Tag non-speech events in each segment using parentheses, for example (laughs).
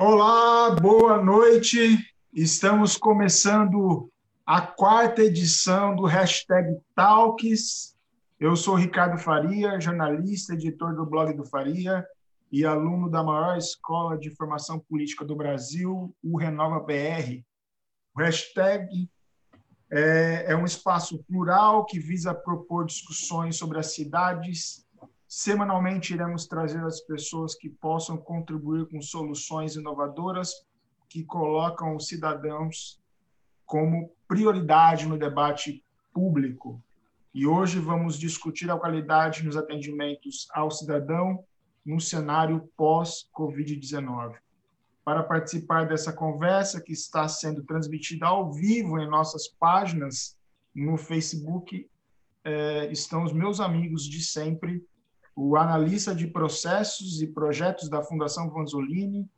Olá, boa noite. Estamos começando a quarta edição do hashtag Talks. Eu sou Ricardo Faria, jornalista, editor do blog do Faria e aluno da maior escola de formação política do Brasil, o Renova BR. O hashtag é, é um espaço plural que visa propor discussões sobre as cidades. Semanalmente iremos trazer as pessoas que possam contribuir com soluções inovadoras que colocam os cidadãos como prioridade no debate público. E hoje vamos discutir a qualidade nos atendimentos ao cidadão no cenário pós-Covid-19. Para participar dessa conversa, que está sendo transmitida ao vivo em nossas páginas no Facebook, é, estão os meus amigos de sempre, o analista de processos e projetos da Fundação Vanzolini,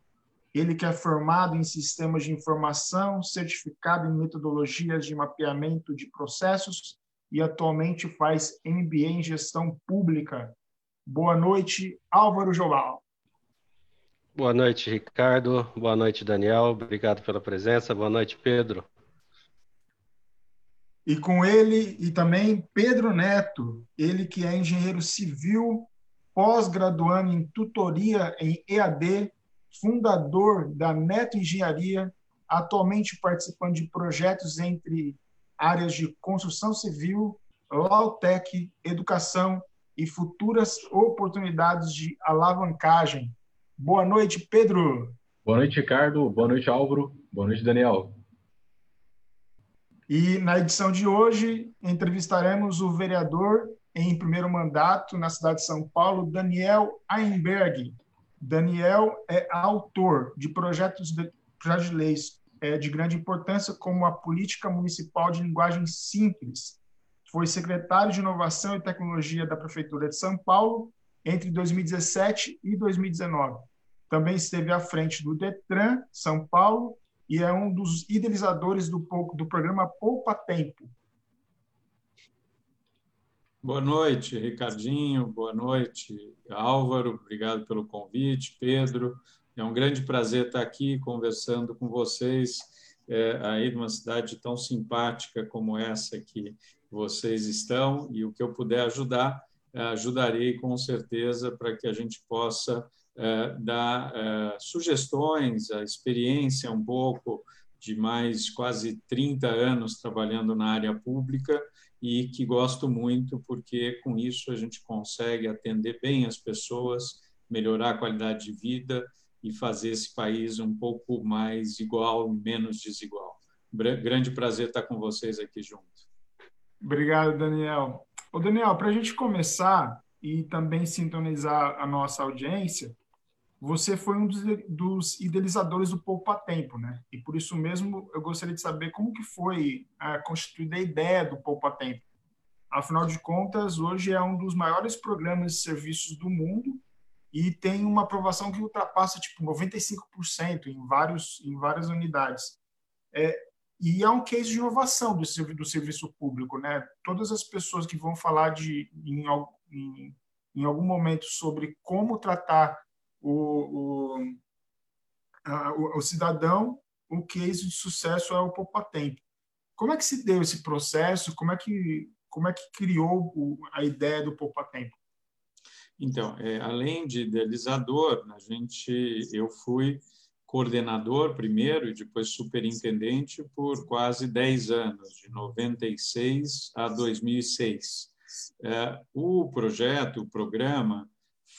ele que é formado em sistemas de informação, certificado em metodologias de mapeamento de processos e atualmente faz MBA em gestão pública. Boa noite, Álvaro Joal. Boa noite, Ricardo. Boa noite, Daniel. Obrigado pela presença. Boa noite, Pedro. E com ele e também Pedro Neto, ele que é engenheiro civil, pós-graduando em tutoria em EAD, fundador da Neto Engenharia, atualmente participando de projetos entre áreas de construção civil, Lautec, educação e futuras oportunidades de alavancagem. Boa noite, Pedro. Boa noite, Ricardo. Boa noite, Álvaro. Boa noite, Daniel. E na edição de hoje entrevistaremos o vereador em primeiro mandato na cidade de São Paulo, Daniel Einberg, Daniel é autor de projetos de, projetos de leis é, de grande importância, como a Política Municipal de Linguagem Simples. Foi secretário de Inovação e Tecnologia da Prefeitura de São Paulo entre 2017 e 2019. Também esteve à frente do Detran São Paulo e é um dos idealizadores do, do programa Poupa Tempo, Boa noite, Ricardinho. Boa noite, Álvaro. Obrigado pelo convite, Pedro. É um grande prazer estar aqui conversando com vocês é, aí numa cidade tão simpática como essa que vocês estão e o que eu puder ajudar, ajudarei com certeza para que a gente possa dar é, sugestões, a experiência um pouco de mais quase 30 anos trabalhando na área pública e que gosto muito, porque com isso a gente consegue atender bem as pessoas, melhorar a qualidade de vida e fazer esse país um pouco mais igual, menos desigual. Grande prazer estar com vocês aqui junto. Obrigado, Daniel. Ô, Daniel, para a gente começar e também sintonizar a nossa audiência, você foi um dos, dos, idealizadores do Poupa Tempo, né? E por isso mesmo eu gostaria de saber como que foi a é, constituída a ideia do Poupa Tempo. Afinal de contas, hoje é um dos maiores programas de serviços do mundo e tem uma aprovação que ultrapassa tipo 95% em vários em várias unidades. É, e é um case de inovação do, do serviço público, né? Todas as pessoas que vão falar de em, em, em algum momento sobre como tratar o, o, a, o, o, cidadão, o case de sucesso é o Poupa Tempo. Como é que se deu esse processo? Como é que, como é que criou o, a ideia do Poupa Tempo? Então, é, além de idealizador, a gente, eu fui coordenador primeiro e depois superintendente por quase 10 anos, de 96 a 2006. É, o projeto, o programa,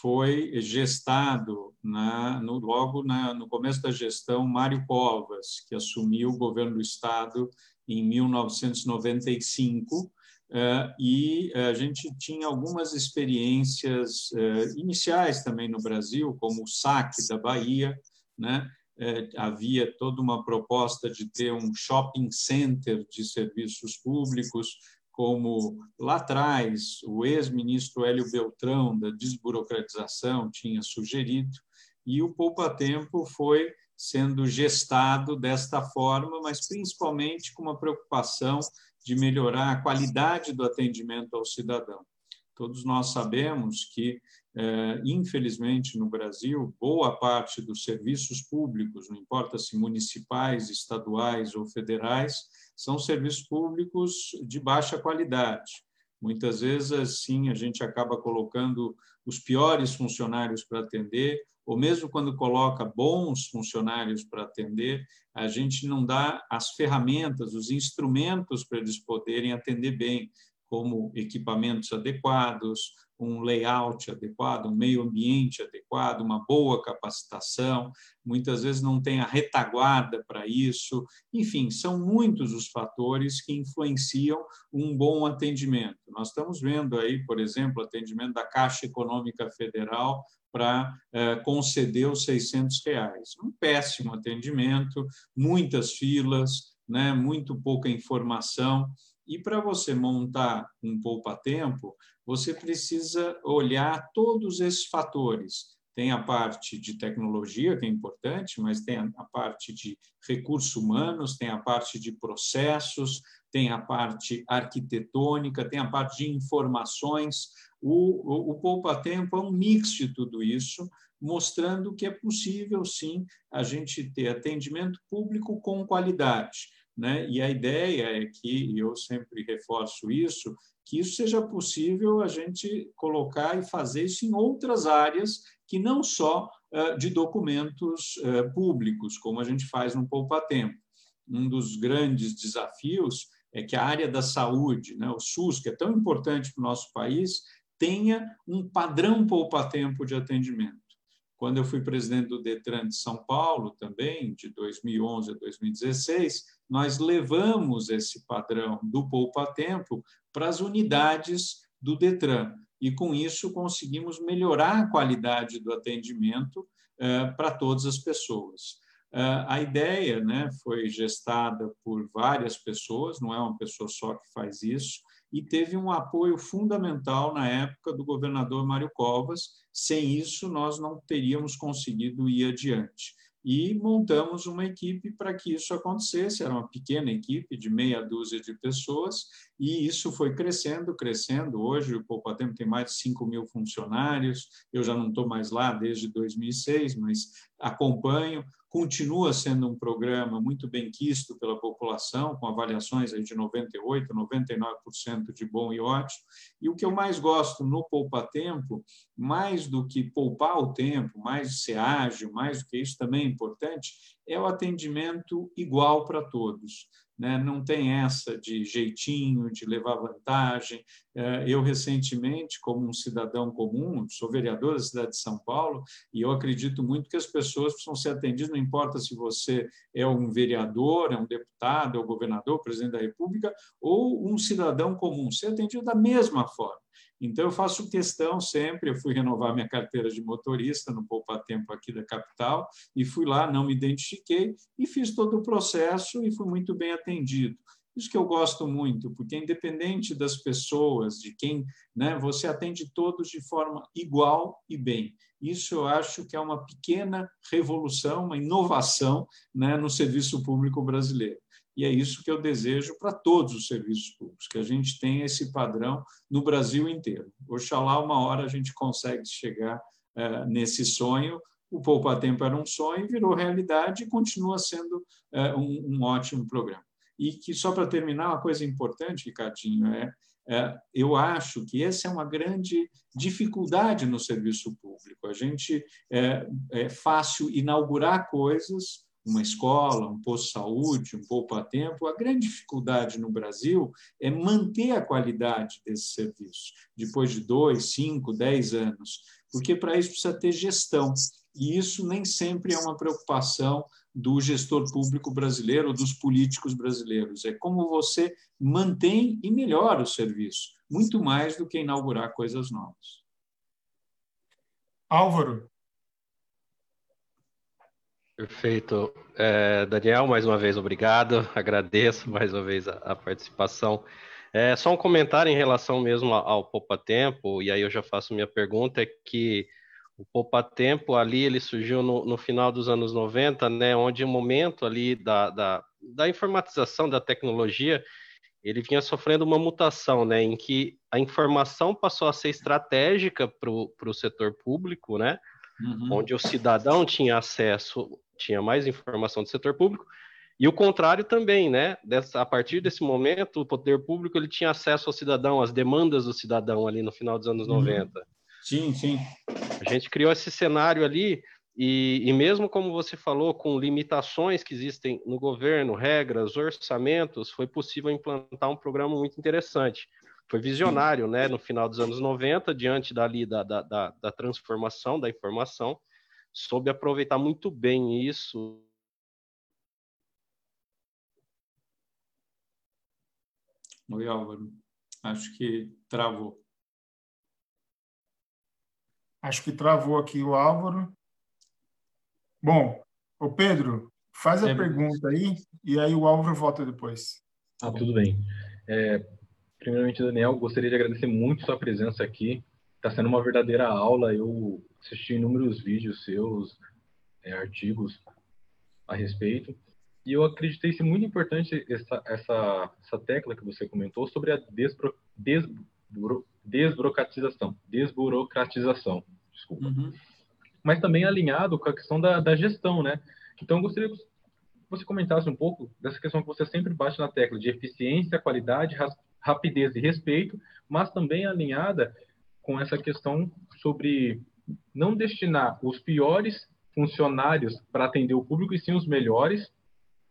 foi gestado na, no, logo na, no começo da gestão Mário Covas, que assumiu o governo do Estado em 1995, Uh, e a gente tinha algumas experiências uh, iniciais também no Brasil, como o saque da Bahia, né? Uh, havia toda uma proposta de ter um shopping center de serviços públicos, como lá atrás o ex-ministro Hélio Beltrão, da desburocratização, tinha sugerido, e o Poupa Tempo foi sendo gestado desta forma, mas principalmente com uma preocupação de melhorar a qualidade do atendimento ao cidadão. Todos nós sabemos que infelizmente, no Brasil, boa parte dos serviços públicos, não importa se municipais, estaduais ou federais, são serviços públicos de baixa qualidade. Muitas vezes, assim, a gente acaba colocando os piores funcionários para atender, ou mesmo quando coloca bons funcionários para atender, a gente não dá as ferramentas, os instrumentos para eles poderem atender bem, como equipamentos adequados, um layout adequado, um meio ambiente adequado, uma boa capacitação, muitas vezes não tem a retaguarda para isso. Enfim, são muitos os fatores que influenciam um bom atendimento. Nós estamos vendo aí, por exemplo, atendimento da Caixa Econômica Federal para eh, conceder os 600 reais. Um péssimo atendimento, muitas filas, né, muito pouca informação. E para você montar um poupa-tempo, você precisa olhar todos esses fatores. Tem a parte de tecnologia, que é importante, mas tem a parte de recursos humanos, tem a parte de processos, tem a parte arquitetônica, tem a parte de informações. O, o, o poupa-tempo é um mix de tudo isso, mostrando que é possível, sim, a gente ter atendimento público com qualidade. Né? E a ideia é que, e eu sempre reforço isso, que isso seja possível a gente colocar e fazer isso em outras áreas que não só uh, de documentos uh, públicos, como a gente faz no Poupa Tempo. Um dos grandes desafios é que a área da saúde, né, o SUS, que é tão importante para o nosso país, tenha um padrão poupa-tempo de atendimento. Quando eu fui presidente do Detran de São Paulo, também, de 2011 a 2016, nós levamos esse padrão do poupa-tempo para as unidades do Detran. E, com isso, conseguimos melhorar a qualidade do atendimento eh, para todas as pessoas. Uh, a ideia né, foi gestada por várias pessoas, não é uma pessoa só que faz isso, e teve um apoio fundamental na época do governador Mário Covas. Sem isso, nós não teríamos conseguido ir adiante. E montamos uma equipe para que isso acontecesse. Era uma pequena equipe de meia dúzia de pessoas, e isso foi crescendo, crescendo. Hoje, o Poupa Tempo tem mais de 5 mil funcionários. Eu já não estou mais lá desde 2006, mas acompanho continua sendo um programa muito bem quisto pela população, com avaliações aí de 98%, 99% de bom e ótimo. E o que eu mais gosto no Poupa Tempo, mais do que poupar o tempo, mais ser ágil, mais do que isso também é importante, é o atendimento igual para todos né? não tem essa de jeitinho, de levar vantagem. É, eu, recentemente, como um cidadão comum, sou vereador da cidade de São Paulo, e eu acredito muito que as pessoas precisam ser atendidas, não importa se você é um vereador, é um deputado, é um governador, presidente da República, ou um cidadão comum, ser atendido da mesma forma. Então, eu faço questão sempre, eu fui renovar minha carteira de motorista no Poupa Tempo aqui da capital, e fui lá, não me identifiquei, e fiz todo o processo e fui muito bem atendido. Isso que eu gosto muito, porque independente das pessoas, de quem, né, você atende todos de forma igual e bem. Isso eu acho que é uma pequena revolução, uma inovação né, no serviço público brasileiro. E é isso que eu desejo para todos os serviços públicos, que a gente tenha esse padrão no Brasil inteiro. Oxalá uma hora a gente consegue chegar uh, nesse sonho. O Poupa Tempo era um sonho, virou realidade e continua sendo uh, um, um, ótimo programa. E que, só para terminar, uma coisa importante, Ricardinho, é, é eu acho que essa é uma grande dificuldade no serviço público. A gente é, é fácil inaugurar coisas, uma escola, um posto de saúde, um poupa-tempo, a grande dificuldade no Brasil é manter a qualidade desse serviço depois de dois, cinco, dez anos, porque para isso precisa ter gestão. E isso nem sempre é uma preocupação do gestor público brasileiro dos políticos brasileiros. É como você mantém e melhora o serviço, muito mais do que inaugurar coisas novas. Álvaro, Perfeito. É, Daniel, mais uma vez, obrigado. (laughs) Agradeço mais uma vez a, a participação. É, só um comentário em relação mesmo ao, Poupa Tempo, e aí eu já faço minha pergunta, é que o Poupa Tempo ali, ele surgiu no, no final dos anos 90, né, onde o momento ali da, da, da informatização da tecnologia, ele vinha sofrendo uma mutação, né, em que a informação passou a ser estratégica para o setor público, né, uhum. onde o cidadão tinha acesso, tinha mais informação do setor público, e o contrário também, né? Dessa, a partir desse momento, o poder público ele tinha acesso ao cidadão, às demandas do cidadão ali no final dos anos uhum. 90. Sim, sim. A gente criou esse cenário ali e, e, mesmo como você falou, com limitações que existem no governo, regras, orçamentos, foi possível implantar um programa muito interessante. Foi visionário, né? No final dos anos 90, diante dali da, da, da, da transformação da informação, soube aproveitar muito bem isso Oi, Álvaro. Acho que travou. Acho que travou aqui o Álvaro. Bom, o Pedro, faz a é, pergunta aí e aí o Álvaro volta depois. Ah, tudo bem. É, primeiramente, Daniel, gostaria de agradecer muito sua presença aqui. Está sendo uma verdadeira aula. Eu assisti inúmeros vídeos seus, é, artigos a respeito. E eu acreditei ser muito importante essa, essa, essa tecla que você comentou sobre a desbro, desburo, desburocratização. Desburocratização, desculpa. Uhum. Mas também alinhado com a questão da, da gestão, né? Então, eu gostaria que você comentasse um pouco dessa questão que você sempre bate na tecla de eficiência, qualidade, rapidez e respeito, mas também alinhada com essa questão sobre não destinar os piores funcionários para atender o público e sim os melhores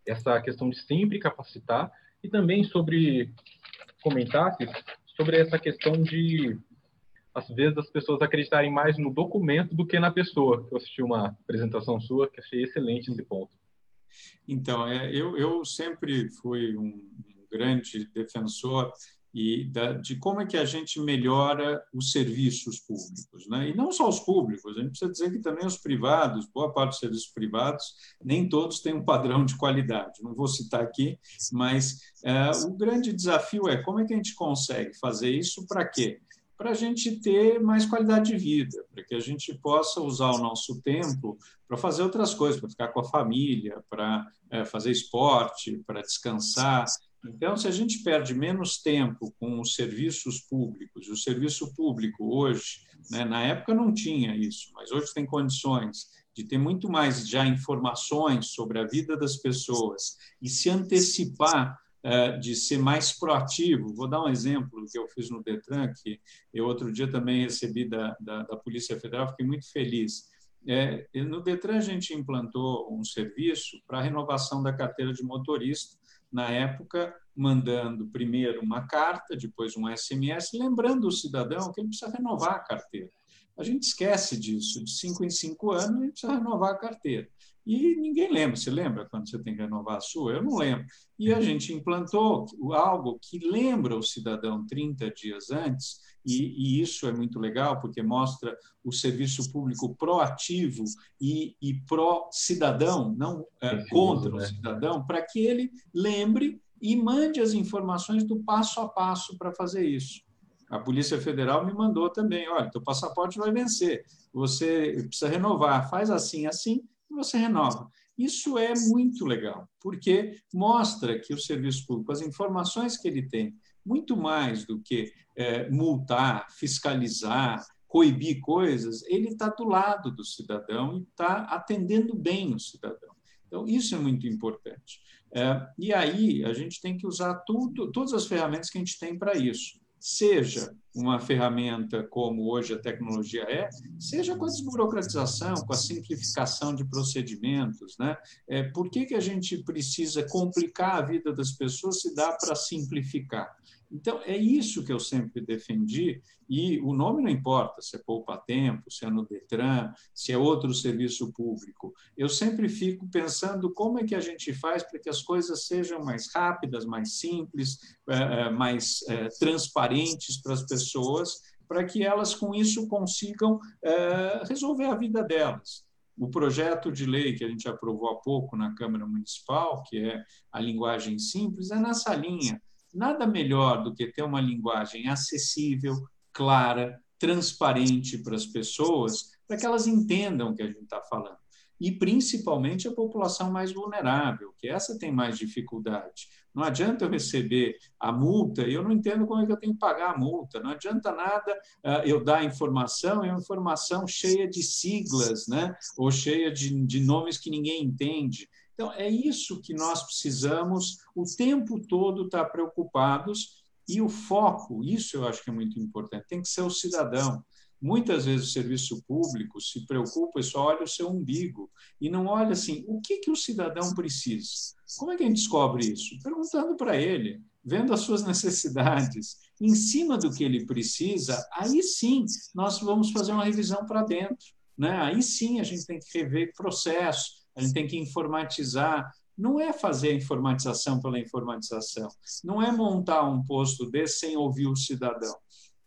essa questão de sempre capacitar e também sobre comentasse sobre essa questão de às vezes as pessoas acreditarem mais no documento do que na pessoa. Eu assisti uma apresentação sua que achei excelente nesse ponto. Então, é, eu, eu sempre fui um grande defensor e da, de como é que a gente melhora os serviços públicos. Né? E não só os públicos, a gente precisa dizer que também os privados, boa parte dos serviços privados, nem todos têm um padrão de qualidade. Não vou citar aqui, mas é, o grande desafio é como é que a gente consegue fazer isso para quê? Para a gente ter mais qualidade de vida, para que a gente possa usar o nosso tempo para fazer outras coisas, para ficar com a família, para é, fazer esporte, para descansar, então, se a gente perde menos tempo com os serviços públicos, o serviço público hoje, né, na época não tinha isso, mas hoje tem condições de ter muito mais já informações sobre a vida das pessoas e se antecipar uh, de ser mais proativo. Vou dar um exemplo que eu fiz no Detran, que eu outro dia também recebi da, da, da Polícia Federal, fiquei muito feliz. É, no Detran, a gente implantou um serviço para renovação da carteira de motorista, na época, mandando primeiro uma carta, depois um SMS, lembrando o cidadão que ele precisa renovar a carteira. A gente esquece disso, de cinco em cinco anos ele precisa renovar a carteira. E ninguém lembra. Você lembra quando você tem que renovar a sua? Eu não lembro. E a gente implantou algo que lembra o cidadão 30 dias antes, e, e isso é muito legal, porque mostra o serviço público proativo e, e pró-cidadão, não é, contra o né? cidadão, para que ele lembre e mande as informações do passo a passo para fazer isso. A Polícia Federal me mandou também, olha, teu passaporte vai vencer, você precisa renovar, faz assim, assim, e você renova. Isso é muito legal, porque mostra que o serviço público, as informações que ele tem, muito mais do que é, multar, fiscalizar, coibir coisas, ele está do lado do cidadão e está atendendo bem o cidadão. Então, isso é muito importante. É, e aí, a gente tem que usar tudo, todas as ferramentas que a gente tem para isso seja uma ferramenta como hoje a tecnologia é, seja com a desburocratização, com a simplificação de procedimentos. Né? É, por que, que a gente precisa complicar a vida das pessoas se dá para simplificar? Então, é isso que eu sempre defendi, e o nome não importa se é poupa tempo, se é no Detran, se é outro serviço público. Eu sempre fico pensando como é que a gente faz para que as coisas sejam mais rápidas, mais simples, é, é, mais é, transparentes para as pessoas, para que elas, com isso, consigam resolver a vida delas. O projeto de lei que a gente aprovou há pouco na Câmara Municipal, que é a linguagem simples, é nessa linha nada melhor do que ter uma linguagem acessível, clara, transparente para as pessoas, para que elas entendam o que a gente está falando. e principalmente a população mais vulnerável, que essa tem mais dificuldade. Não adianta eu receber a multa e eu não entendo como é que eu tenho que pagar a multa. Não adianta nada uh, eu dar informação, é uma informação cheia de siglas, né? ou cheia de, de nomes que ninguém entende. Então, é isso que nós precisamos o tempo todo estar preocupados e o foco, isso eu acho que é muito importante, tem que ser o cidadão. Muitas vezes o serviço público se preocupa e só olha o seu umbigo e não olha assim, o que, que o cidadão precisa? Como é que a gente descobre isso? Perguntando para ele, vendo as suas (laughs) necessidades, em cima do que ele precisa, aí sim nós vamos fazer uma revisão para dentro. Né? Aí sim a gente tem que rever processo, a gente tem que informatizar. Não é fazer a informatização pela informatização, não é montar um posto desse sem ouvir o cidadão.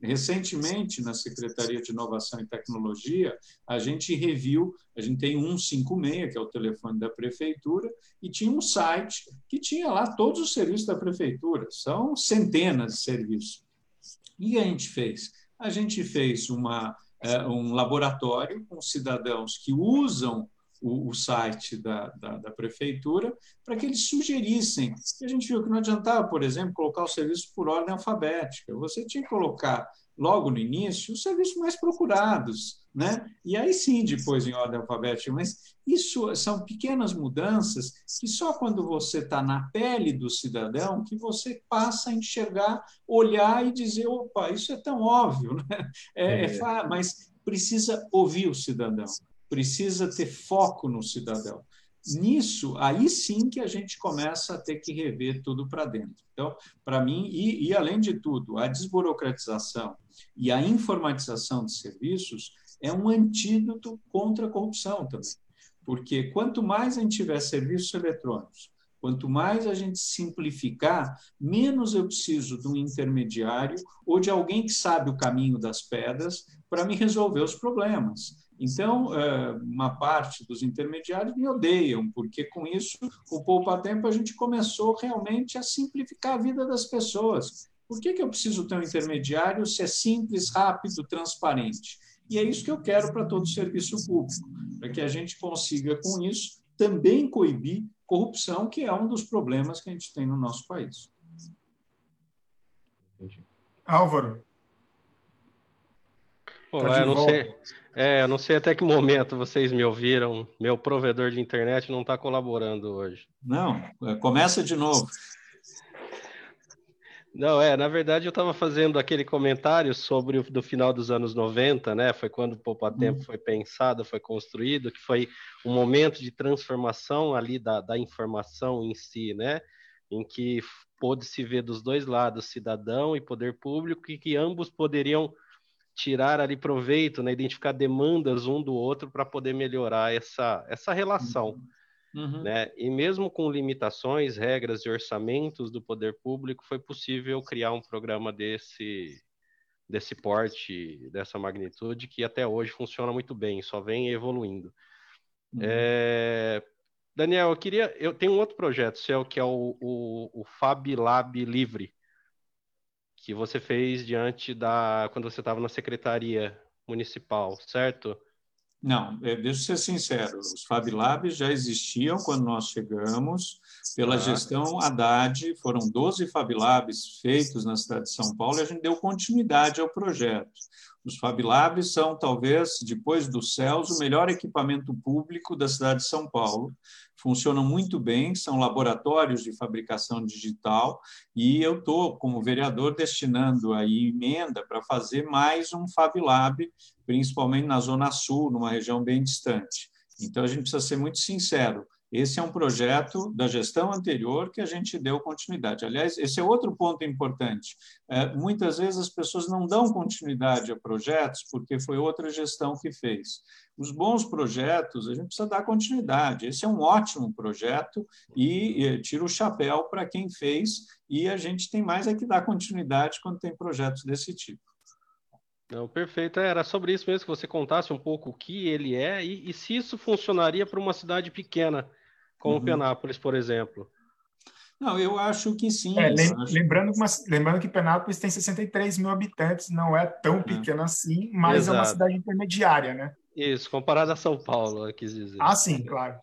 Recentemente, na Secretaria de Inovação e Tecnologia, a gente reviu, a gente tem 156, que é o telefone da prefeitura, e tinha um site que tinha lá todos os serviços da prefeitura, são centenas de serviços. E a gente fez? A gente fez uma, é, um laboratório com cidadãos que usam o, o site da, da, da prefeitura para que eles sugerissem. E a gente viu que não adiantava, por exemplo, colocar o serviço por ordem alfabética. Você tinha que colocar logo no início os serviços mais procurados, né? E aí sim, depois em ordem alfabética. Mas isso são pequenas mudanças que só quando você está na pele do cidadão que você passa a enxergar, olhar e dizer, opa, isso é tão óbvio, né? É, é. É, mas precisa ouvir o cidadão precisa ter foco no cidadão. Nisso, aí sim que a gente começa a ter que rever tudo para dentro. Então, para mim, e, e além de tudo, a desburocratização e a informatização de serviços é um antídoto contra a corrupção também. Porque quanto mais a gente tiver serviços eletrônicos, quanto mais a gente simplificar, menos eu preciso de um intermediário ou de alguém que sabe o caminho das pedras para me resolver os problemas. Então, é, uma parte dos intermediários me odeiam, porque com isso, o Poupa Tempo, a gente começou realmente a simplificar a vida das pessoas. Por que, que eu preciso ter um intermediário se é simples, rápido, transparente? E é isso que eu quero para todo o serviço público, para que a gente consiga, com isso, também coibir corrupção, que é um dos problemas que a gente tem no nosso país. Álvaro. Olá, tá eu não sei. É, eu não sei até que momento vocês me ouviram. Meu provedor de internet não está colaborando hoje. Não, começa de novo. Não, é, na verdade eu estava fazendo aquele comentário sobre o do final dos anos 90, né? Foi quando o Poupa Tempo hum. foi pensado, foi construído, que foi um momento de transformação ali da, da informação em si, né? Em que pôde se ver dos dois lados, cidadão e poder público, e que ambos poderiam tirar ali proveito, né, identificar demandas um do outro para poder melhorar essa, essa relação. Uhum. Né? E mesmo com limitações, regras e orçamentos do poder público, foi possível criar um programa desse, desse porte, dessa magnitude, que até hoje funciona muito bem, só vem evoluindo. Uhum. É... Daniel, eu queria. Eu tenho um outro projeto seu que é o, o, o Fab Lab Livre que você fez diante da quando você estava na secretaria municipal, certo? Não, é, deixa eu ser sincero, os Fab Labs já existiam quando nós chegamos, pela ah. gestão Haddad, foram 12 Fab Labs feitos na cidade de São Paulo e a gente deu continuidade ao projeto. Os Fab Labs são, talvez, depois do CELS, o melhor equipamento público da cidade de São Paulo, funcionam muito bem, são laboratórios de fabricação digital, e eu estou, como vereador, destinando aí emenda para fazer mais um Fab Lab, principalmente na Zona Sul, numa região bem distante. Então, a gente precisa ser muito sincero, esse é um projeto da gestão anterior que a gente deu continuidade. Aliás, esse é outro ponto importante. É, muitas vezes as pessoas não dão continuidade a projetos porque foi outra gestão que fez. Os bons projetos, a gente precisa dar continuidade. Esse é um ótimo projeto e, e tira o chapéu para quem fez, e a gente tem mais é que dar continuidade quando tem projetos desse tipo. Não, perfeito. É, era sobre isso mesmo que você contasse um pouco o que ele é e, e se isso funcionaria para uma cidade pequena como uhum. Penápolis, por exemplo? Não, eu acho que sim. É, lem acho... lembrando, que uma, lembrando que tem 63 mil habitantes, não é tão pequeno assim, mas Exato. é uma cidade intermediária, né? Isso, comparado a São Paulo, eu quis dizer. Ah, sim, claro.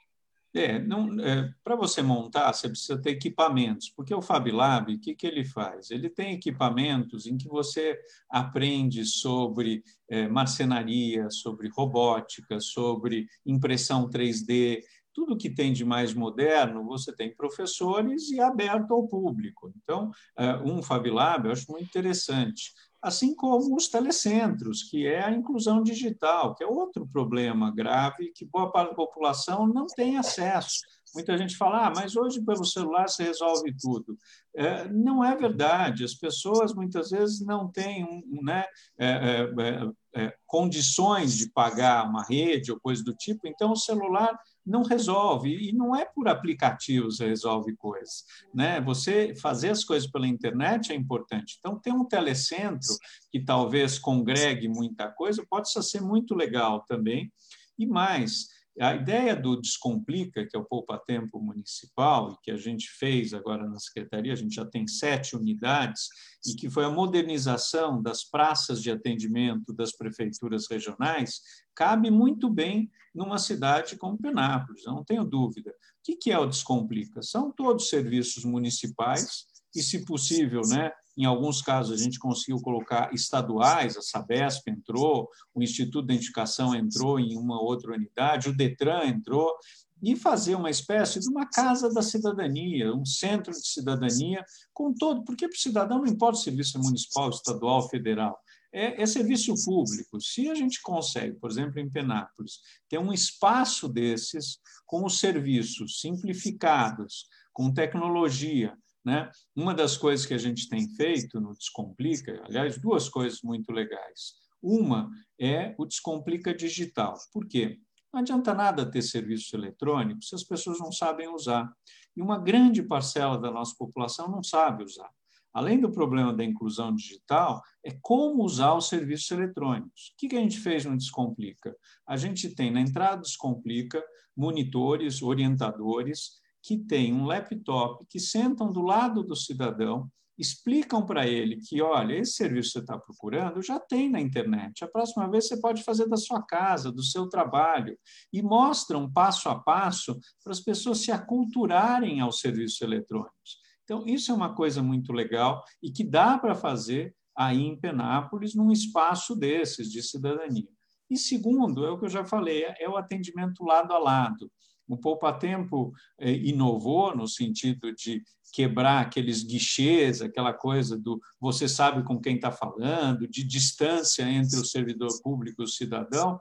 É, é, para você montar, você precisa ter equipamentos, porque o FabLab, o que, que ele faz? Ele tem equipamentos em que você aprende sobre é, marcenaria, sobre robótica, sobre impressão 3D, tudo que tem de mais moderno, você tem professores e aberto ao público. Então, é, um FabLab eu acho muito interessante assim como os telecentros, que é a inclusão digital, que é outro problema grave que boa parte da população não tem acesso. Muita gente fala, ah, mas hoje pelo celular se resolve tudo. É, não é verdade. As pessoas muitas vezes não têm um, né, é, é, é, condições de pagar uma rede ou coisa do tipo, então o celular não resolve. E não é por aplicativos resolve coisas. Né? Você fazer as coisas pela internet é importante. Então, ter um telecentro que talvez congregue muita coisa pode ser muito legal também. E mais, a ideia do Descomplica, que é o poupa-tempo municipal, e que a gente fez agora na Secretaria, a gente já tem sete unidades, e que foi a modernização das praças de atendimento das prefeituras regionais, cabe muito bem numa cidade como Penápolis, não tenho dúvida. O que é o Descomplica? São todos serviços municipais e, se possível, né, em alguns casos a gente conseguiu colocar estaduais, a Sabesp entrou, o Instituto de Identificação entrou em uma outra unidade, o Detran entrou, e fazer uma espécie de uma casa da cidadania, um centro de cidadania, com todo, porque para o cidadão não importa se serviço municipal, estadual, federal, é, é, serviço público. Se a gente consegue, por exemplo, em Penápolis, ter um espaço desses com os serviços simplificados, com tecnologia, né? Uma das coisas que a gente tem feito no Descomplica, aliás, duas coisas muito legais. Uma é o Descomplica Digital. Por quê? Não adianta nada ter serviços eletrônicos se as pessoas não sabem usar. E uma grande parcela da nossa população não sabe usar. Além do problema da inclusão digital, é como usar os serviços eletrônicos. O que a gente fez no Descomplica? A gente tem na entrada do Descomplica monitores, orientadores, que têm um laptop, que sentam do lado do cidadão, explicam para ele que, olha, esse serviço que você está procurando já tem na internet. A próxima vez você pode fazer da sua casa, do seu trabalho, e mostram passo a passo para as pessoas se aculturarem aos serviços eletrônicos. Então, isso é uma coisa muito legal e que dá para fazer aí em Penápolis, num espaço desses de cidadania. E segundo, é o que eu já falei, é o atendimento lado a lado. O Poupa Tempo é, inovou no sentido de quebrar aqueles guichês, aquela coisa do você sabe com quem está falando, de distância entre o servidor público e o cidadão,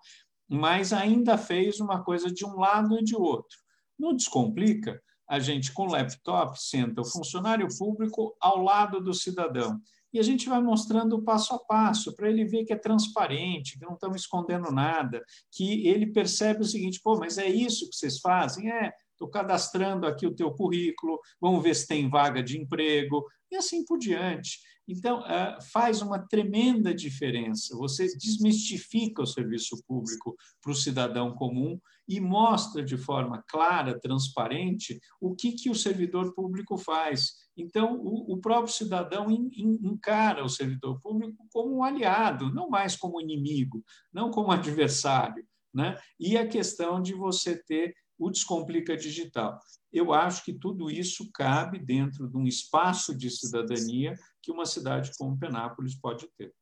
mas ainda fez uma coisa de um lado e de outro. No Descomplica, a gente, com laptop, senta o funcionário público ao lado do cidadão e a gente vai mostrando passo a passo para ele ver que é transparente, que não estamos escondendo nada, que ele percebe o seguinte: pô, mas é isso que vocês fazem? É, estou cadastrando aqui o teu currículo, vamos ver se tem vaga de emprego, e assim por diante. Então, eh, faz uma tremenda diferença. Você desmistifica o serviço público para o cidadão comum e mostra de forma clara, transparente, o que, que o servidor público faz. Então, o, próprio cidadão encara o servidor público como um aliado, não mais como inimigo, não como (laughs) adversário. Né? E a questão de você ter o Descomplica Digital. Eu acho que tudo isso cabe dentro de um espaço de cidadania que uma cidade como Penápolis pode ter.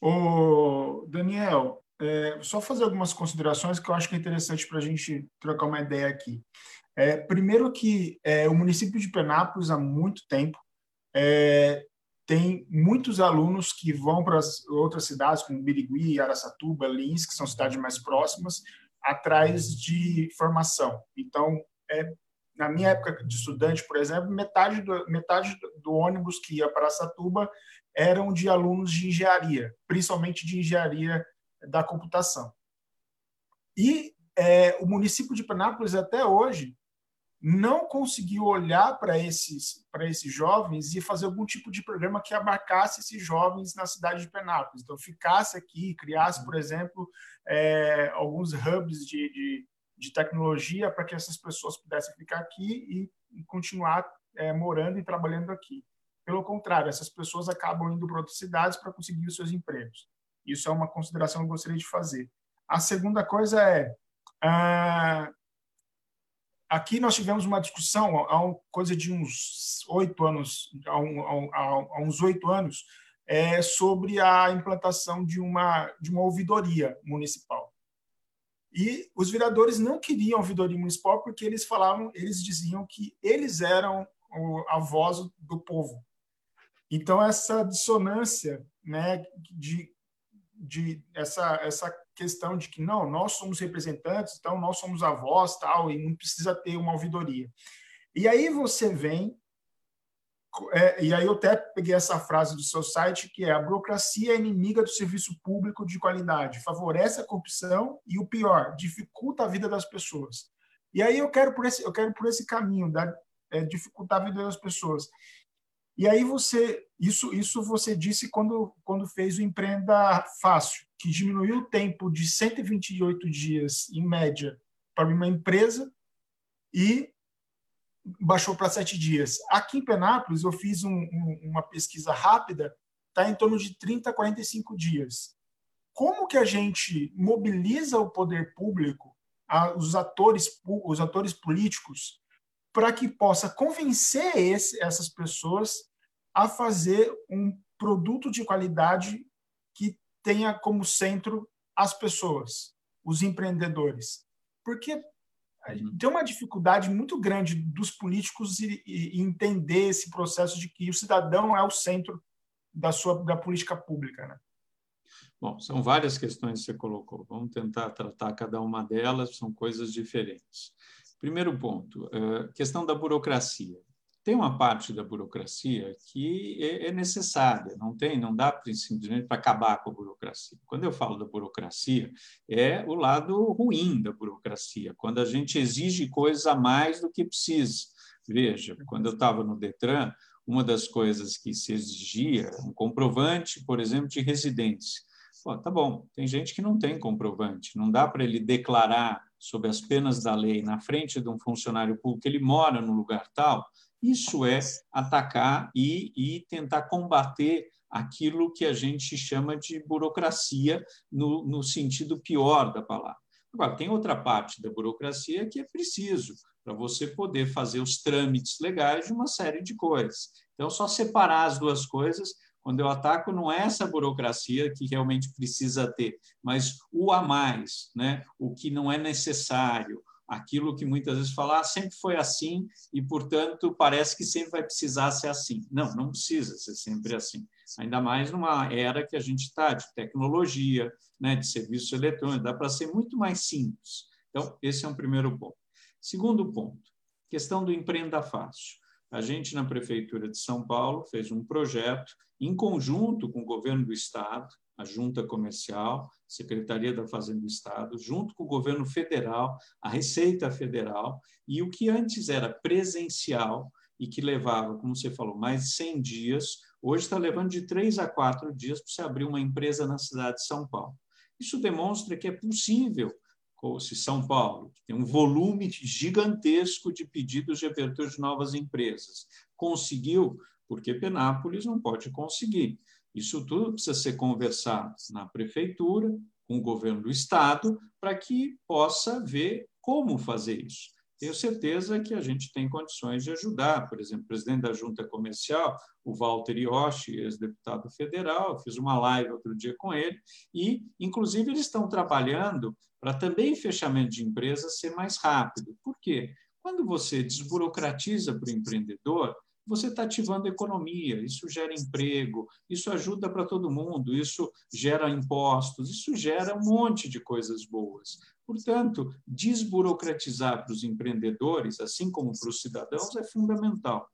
O Daniel, é, só fazer algumas considerações que eu acho que é interessante para a gente trocar uma ideia aqui. É, primeiro que é, o município de Penápolis, há muito tempo, é, tem muitos alunos que vão para outras cidades, como Birigui, Araçatuba, Lins, que são cidades mais próximas, atrás de formação. Então, é, na minha época de estudante, por exemplo, metade do, metade do ônibus que ia para Araçatuba eram de alunos de engenharia, principalmente de engenharia da computação. E é, o município de Penápolis, até hoje, não conseguiu olhar para esses, esses jovens e fazer algum tipo de programa que abarcasse esses jovens na cidade de Penápolis. Então, ficasse aqui, criasse, por exemplo, é, alguns hubs de, de, de tecnologia para que essas pessoas pudessem ficar aqui e, e continuar é, morando e trabalhando aqui. Pelo contrário, essas pessoas acabam indo para outras cidades para conseguir os seus empregos. Isso é uma consideração que eu gostaria de fazer. a segunda coisa é, ah, aqui nós tivemos uma discussão há coisa de uns oito anos, há, um, há, há uns oito anos, é, sobre a implantação de uma, de uma ouvidoria municipal. E os vereadores não queriam ouvidoria municipal porque eles falavam, eles diziam que eles eram a voz do povo. Então essa dissonância, né, de, de essa essa questão de que não, nós somos representantes, então nós somos a voz, tal, e não precisa ter uma ouvidoria. E aí você vem é, e aí eu até peguei essa frase do seu site, que é a burocracia é inimiga do serviço público de qualidade, favorece a corrupção e o pior, dificulta a vida das pessoas. E aí eu quero por esse, eu quero por esse caminho, da, é, dificultar a vida das pessoas. E aí você, isso, isso você disse quando, quando fez o Empreenda Fácil, que diminuiu o tempo de 128 dias, em média, para uma empresa e baixou para sete dias. Aqui em Penápolis, eu fiz um, um, uma pesquisa rápida, está em torno de 30 a 45 dias. Como que a gente mobiliza o poder público, a, os atores, os atores políticos, para que possa convencer esse, essas pessoas a fazer um produto de qualidade que tenha como centro as pessoas, os empreendedores. Porque Uhum. tem uma dificuldade muito grande dos políticos e, e entender esse processo de que o cidadão é o centro da sua da política pública, né? Bom, são várias questões que você colocou. Vamos tentar tratar cada uma delas, são coisas diferentes. Primeiro ponto, eh, questão da burocracia tem uma parte da burocracia que é, é necessária, não tem, não dá simplesmente para acabar com a burocracia. Quando eu falo da burocracia, é o lado ruim da burocracia, quando a gente exige coisas a mais do que precisa. Veja, quando eu estava no Detran, uma das coisas que se exigia um comprovante, por exemplo, de residência. Pô, tá bom, tem gente que não tem comprovante, não dá para ele declarar sob as penas da lei na frente de um funcionário público que ele mora no lugar tal, isso é atacar e, e tentar combater aquilo que a gente chama de burocracia no, no sentido pior da palavra. Agora, tem outra parte da burocracia que é preciso para você poder fazer os trâmites legais de uma série de coisas. Então, só separar as duas coisas, quando eu ataco, não é essa burocracia que realmente precisa ter, mas o a mais, né? o que não é necessário, aquilo que muitas vezes falar ah, sempre foi assim e, portanto, parece que sempre vai precisar ser assim. Não, não precisa ser sempre assim. Ainda mais numa era que a gente está de tecnologia, né, de serviços eletrônicos, dá para ser muito mais simples. Então, esse é um primeiro ponto. Segundo ponto, questão do empreenda fácil. A gente, na Prefeitura de São Paulo, fez um projeto em conjunto com o governo do Estado, a Junta Comercial, Secretaria da Fazenda do Estado, junto com o governo federal, a Receita Federal, e o que antes era presencial e que levava, como você falou, mais de 100 dias, hoje está levando de três a quatro dias para você abrir uma empresa na cidade de São Paulo. Isso demonstra que é possível, se São Paulo, tem um volume gigantesco de pedidos de abertura de novas empresas, conseguiu, porque Penápolis não pode conseguir. Isso tudo precisa ser conversado na prefeitura, com o governo do estado, para que possa ver como fazer isso. Tenho certeza que a gente tem condições de ajudar. Por exemplo, o presidente da Junta Comercial, o Walter Yoshi, ex-deputado federal, fiz uma live outro dia com ele, e, inclusive, eles estão trabalhando para também fechamento de empresas ser mais rápido. Por quê? Quando você desburocratiza para o empreendedor, você está ativando a economia, isso gera emprego, isso ajuda para todo mundo, isso gera impostos, isso gera um monte de coisas boas. Portanto, desburocratizar para os empreendedores, assim como para os cidadãos, é fundamental.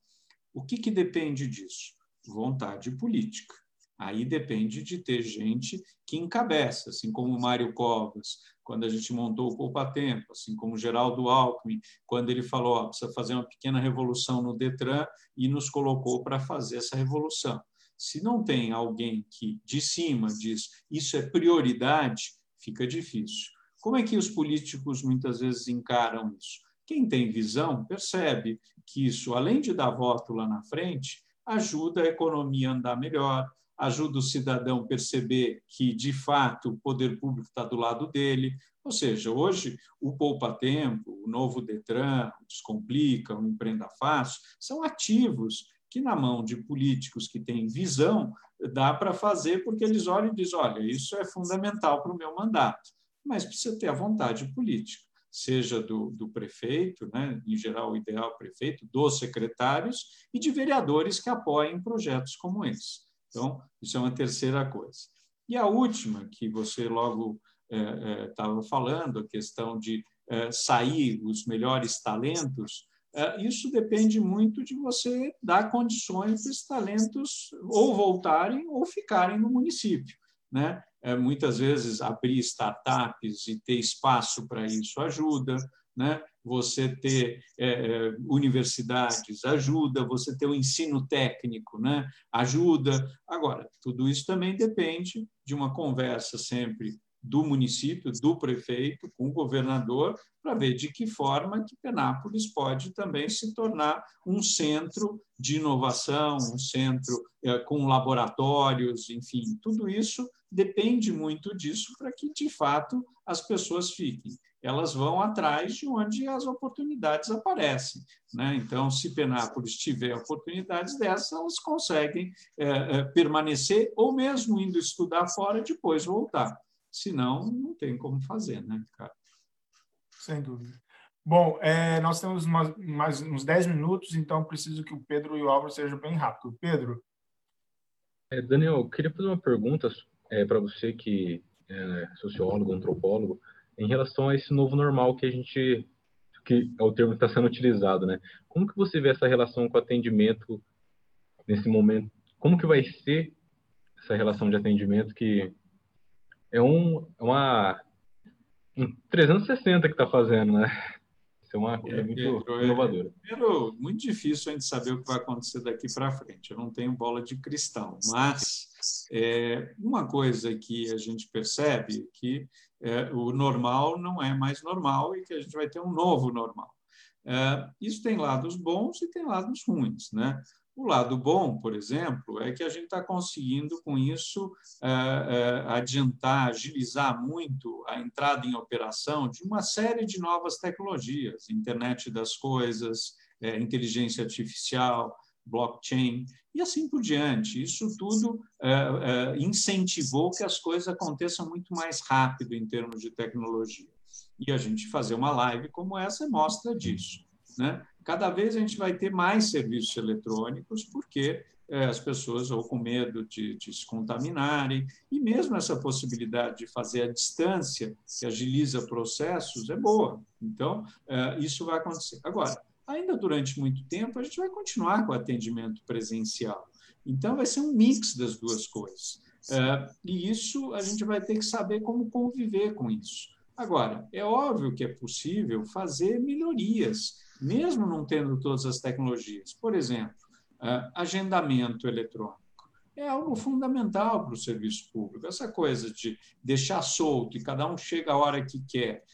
O que, que depende disso? Vontade política. Aí depende de ter gente que encabeça, assim como o Mário Covas, quando a gente montou o Poupa Tempo, assim como Geraldo Alckmin, quando ele falou, ó, precisa fazer uma pequena revolução no Detran e nos colocou para fazer essa revolução. Se não tem alguém que de cima diz isso é prioridade, fica difícil. Como é que os políticos muitas vezes encaram isso? Quem tem visão percebe que isso, além de dar voto lá na frente, ajuda a economia a andar melhor, ajuda o cidadão a perceber que, de fato, o poder público está do lado dele. Ou seja, hoje o Poupa Tempo, o novo Detran, o Descomplica, o Empreenda Fácil, são ativos que, na mão de políticos que têm visão, dá para fazer, porque eles olham e dizem: olha, isso é fundamental para o meu mandato, mas precisa ter a vontade política seja do, do prefeito, né, em geral o ideal prefeito, dos secretários e de vereadores que apoiem projetos como esse. Então, isso é uma terceira coisa. E a última, que você logo estava é, é, falando, a questão de é, sair os melhores talentos, isso depende muito de você dar condições para esses talentos ou voltarem ou ficarem no município. Né? Muitas vezes abrir startups e ter espaço para isso ajuda, né? você ter é, é, universidades ajuda, você ter o ensino técnico né? ajuda. Agora, tudo isso também depende de uma conversa sempre do município, do prefeito, com o governador, para ver de que forma que Penápolis pode também se tornar um centro de inovação, um centro é, com laboratórios, enfim, tudo isso depende muito disso para que, de fato, as pessoas fiquem. Elas vão atrás de onde as oportunidades aparecem. Né? Então, se Penápolis tiver oportunidades dessas, elas conseguem é, é, permanecer ou mesmo indo estudar fora, depois voltar. Senão, não tem como fazer, né, cara? Sem dúvida. Bom, é, nós temos mais, mais uns 10 minutos, então preciso que o Pedro e o Álvaro sejam bem rápidos. Pedro? É, Daniel, eu queria fazer uma pergunta é, para você que é sociólogo, antropólogo, em relação a esse novo normal que a gente que é o termo que está sendo utilizado, né? Como que você vê essa relação com o atendimento nesse momento? Como que vai ser essa relação de atendimento que é um é uma um 360 que está fazendo, né? É uma coisa é, muito Pedro, inovadora. É, primeiro, muito difícil a gente saber o que vai acontecer daqui para frente. Eu não tenho bola de cristal, mas é, uma coisa que a gente percebe é que é, o normal não é mais normal e que a gente vai ter um novo normal. É, isso tem lados bons e tem lados ruins, né? O lado bom, por exemplo, é que a gente está conseguindo, com isso, é, é, adiantar, agilizar muito a entrada em operação de uma série de novas tecnologias, internet das coisas, é, inteligência artificial, blockchain e assim por diante. Isso tudo incentivou que as coisas aconteçam muito mais rápido em termos de tecnologia. E a gente fazer uma live como essa mostra disso. Né? Cada vez a gente vai ter mais serviços eletrônicos, porque é, as pessoas ou com medo de, de, se contaminarem, e mesmo essa possibilidade de fazer à distância, que agiliza processos, é boa. Então, é, isso vai acontecer. Agora, ainda durante muito tempo, a gente vai continuar com o atendimento presencial. Então, vai ser um mix das duas coisas. É, e isso a gente vai ter que saber como conviver com isso. Agora, é óbvio que é possível fazer melhorias mesmo não tendo todas as tecnologias. Por exemplo, agendamento eletrônico é algo fundamental para o serviço público. Essa coisa de deixar solto e cada um chega a hora que quer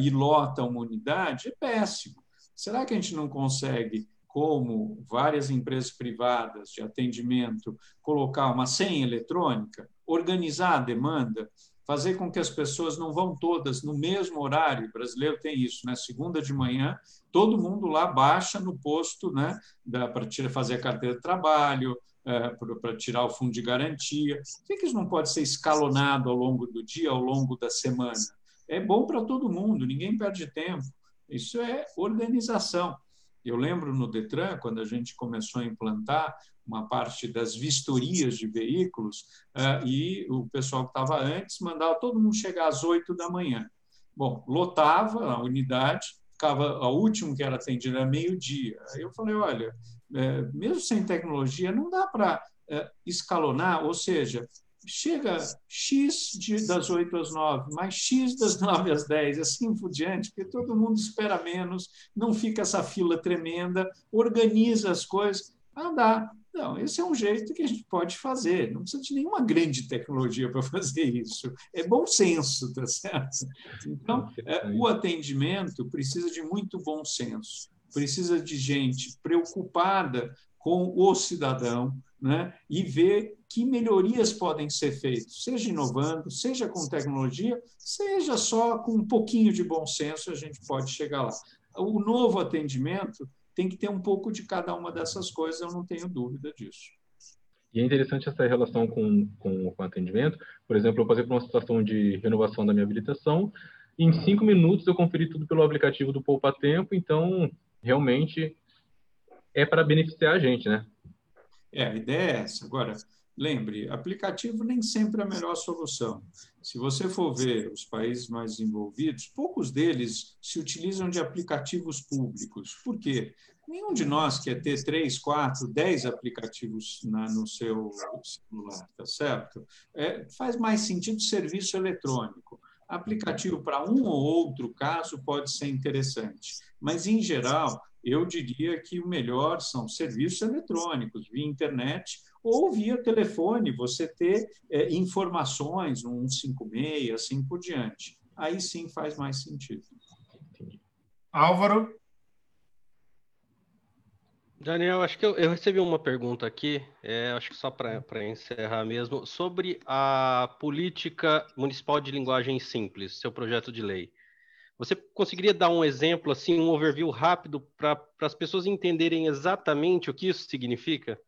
e lota uma unidade é péssimo. Será que a gente não consegue, como várias empresas privadas de atendimento, colocar uma senha eletrônica, organizar a demanda fazer com que as pessoas não vão todas no mesmo horário. O brasileiro tem isso, né? Segunda de manhã, todo mundo lá baixa no posto, né? Para fazer a carteira de trabalho, é, para tirar o fundo de garantia. Por que, que isso não pode ser escalonado ao longo do dia, ao longo da semana? É bom para todo mundo, ninguém perde tempo. Isso é organização. Eu lembro no Detran, quando a gente começou a implantar uma parte das vistorias de veículos, eh, e o pessoal que estava antes mandava todo mundo chegar às 8 da manhã. Bom, lotava a unidade, ficava a última que era atendida era meio-dia. Aí eu falei: olha, eh, mesmo sem tecnologia, não dá para eh, escalonar, ou seja, chega X de, das 8 às 9, mais X das (laughs) 9 às 10, assim por diante, porque todo mundo espera menos, não fica essa fila tremenda, organiza as coisas. Ah, dá. Não, esse é um jeito que a gente pode fazer. Não precisa de nenhuma grande tecnologia para fazer isso. É bom senso, tá certo? Então, é, o atendimento precisa de muito bom senso. Precisa de gente preocupada com o cidadão né? e ver que melhorias podem ser feitas, seja inovando, seja com tecnologia, seja só com um pouquinho de bom senso, a gente pode chegar lá. O novo atendimento tem que ter um pouco de cada uma dessas coisas, eu não tenho dúvida disso. E é interessante essa relação com, com, com atendimento. Por exemplo, eu passei por uma situação de renovação da minha habilitação. Em cinco minutos eu conferi tudo pelo aplicativo do Poupa Tempo, então realmente é para beneficiar a gente, né? É, a ideia é essa. Agora, lembre, aplicativo nem sempre é a melhor solução. Se você for ver os países mais desenvolvidos, poucos deles se utilizam de aplicativos públicos. Por quê? Nenhum de nós quer ter três, quatro, dez aplicativos na, no seu celular, tá certo? É, faz mais sentido serviço eletrônico. Aplicativo para um ou outro caso pode ser interessante, mas em geral eu diria que o melhor são serviços eletrônicos, via internet ou via telefone, você ter é, informações, um 156, assim por diante. Aí sim faz mais sentido. Álvaro? Daniel, acho que eu, eu recebi uma pergunta aqui, é, acho que só para encerrar mesmo, sobre a política municipal de linguagem simples, seu projeto de lei. Você conseguiria dar um exemplo, assim, um overview rápido para as pessoas entenderem exatamente o que isso significa?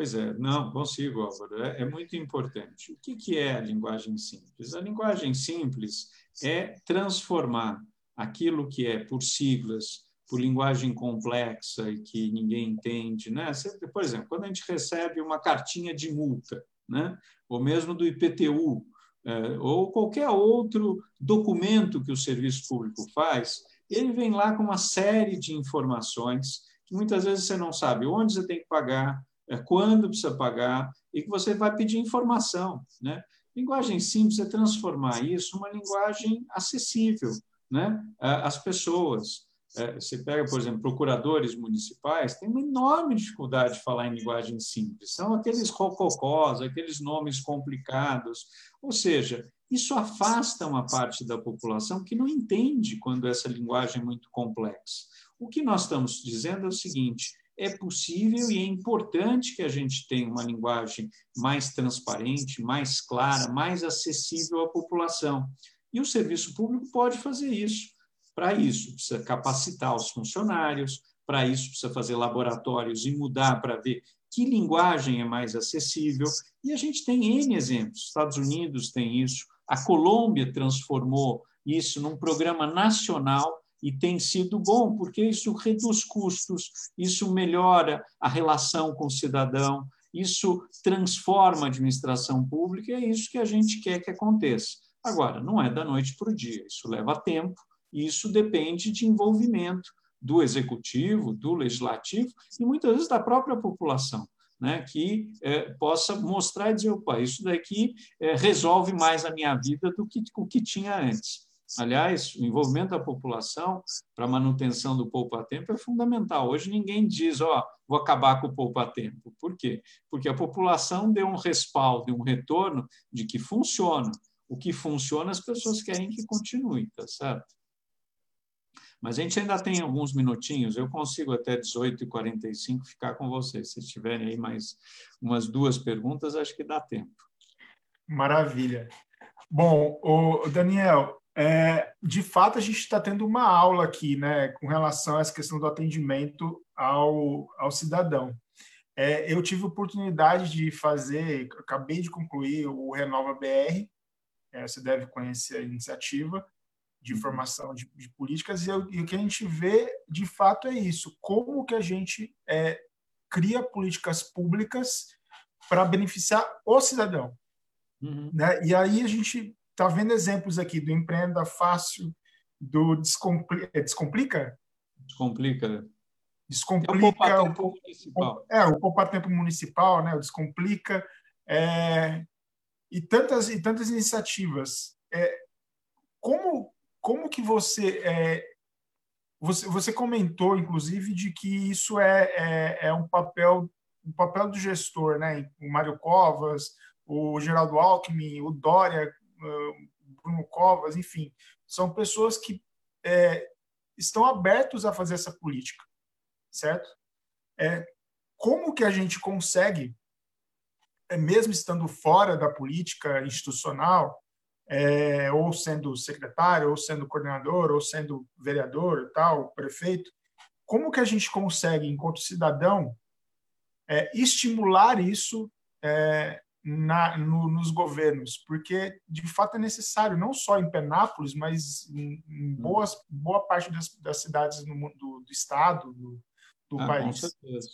Pois é, não, consigo, Álvaro. É, é muito importante. O que, que é a linguagem simples? A linguagem simples é transformar aquilo que é por siglas, por linguagem complexa e que ninguém entende, né? Por exemplo, quando a gente recebe uma cartinha de multa, né? Ou mesmo do IPTU, é, ou qualquer outro documento que o serviço público faz, ele vem lá com uma série de informações que muitas vezes você não sabe onde você tem que pagar, quando precisa pagar, e que você vai pedir informação. Né? Linguagem simples é transformar isso numa linguagem acessível né? às pessoas. É, você pega, por exemplo, procuradores municipais, tem uma enorme dificuldade de falar em linguagem simples. São aqueles rococós, aqueles nomes complicados. Ou seja, isso afasta uma parte da população que não entende quando essa linguagem é muito complexa. O que nós estamos dizendo é o seguinte: é possível e é importante que a gente tenha uma linguagem mais transparente, mais clara, mais acessível à população. E o serviço público pode fazer isso. Para isso, precisa capacitar os funcionários, para isso, precisa fazer laboratórios e mudar para ver que linguagem é mais acessível. E a gente tem N exemplos. Estados Unidos tem isso, a Colômbia transformou isso num programa nacional e tem sido bom, porque isso reduz custos, isso melhora a relação com o cidadão, isso transforma a administração pública, e é isso que a gente quer que aconteça. Agora, não é da noite para o dia, isso leva tempo, isso depende de envolvimento do executivo, do legislativo e muitas vezes da própria população. Né, que é, possa mostrar e dizer, opa, isso daqui é, resolve mais a minha vida do que o que tinha antes. Aliás, o envolvimento da população para a manutenção do poupa-tempo é fundamental. Hoje ninguém diz, ó, oh, vou acabar com o poupa-tempo. Por quê? Porque a população deu um respaldo, um retorno de que funciona. O que funciona, as pessoas querem que continue, tá certo? Mas a gente ainda tem alguns minutinhos, eu consigo até 18h45 ficar com vocês. Se tiverem aí mais umas duas perguntas, acho que dá tempo. Maravilha. Bom, o Daniel, é, de fato a gente está tendo uma aula aqui, né, com relação a essa questão do atendimento ao, ao cidadão. É, eu tive oportunidade de fazer, acabei de concluir o Renova BR, é, você deve conhecer a iniciativa, de formação de, de políticas e, e, o que a gente vê de fato é isso como que a gente é, cria políticas públicas para beneficiar o cidadão uhum. né e aí a gente está vendo exemplos aqui do empreenda fácil do descompli é, descomplica? Descomplica descomplica é o poupa municipal. é o municipal né? O descomplica é, e tantas e tantas iniciativas. É, como como que você é, você, você comentou, inclusive, de que isso é, é, é um papel um papel do gestor, né? O Mário Covas, o Geraldo Alckmin, o Dória, Bruno Covas, enfim, são pessoas que é, estão abertos a fazer essa política, certo? É, como que a gente consegue, é, mesmo estando fora da política institucional, é, ou sendo secretário, ou sendo coordenador, ou sendo vereador, tal, prefeito, como que a gente consegue, enquanto cidadão, é, estimular isso é, na, no, nos governos, porque de fato é necessário, não só em Penápolis, mas em, em boas, boa parte das, das cidades do, do, do estado, do, do ah, país. Com certeza.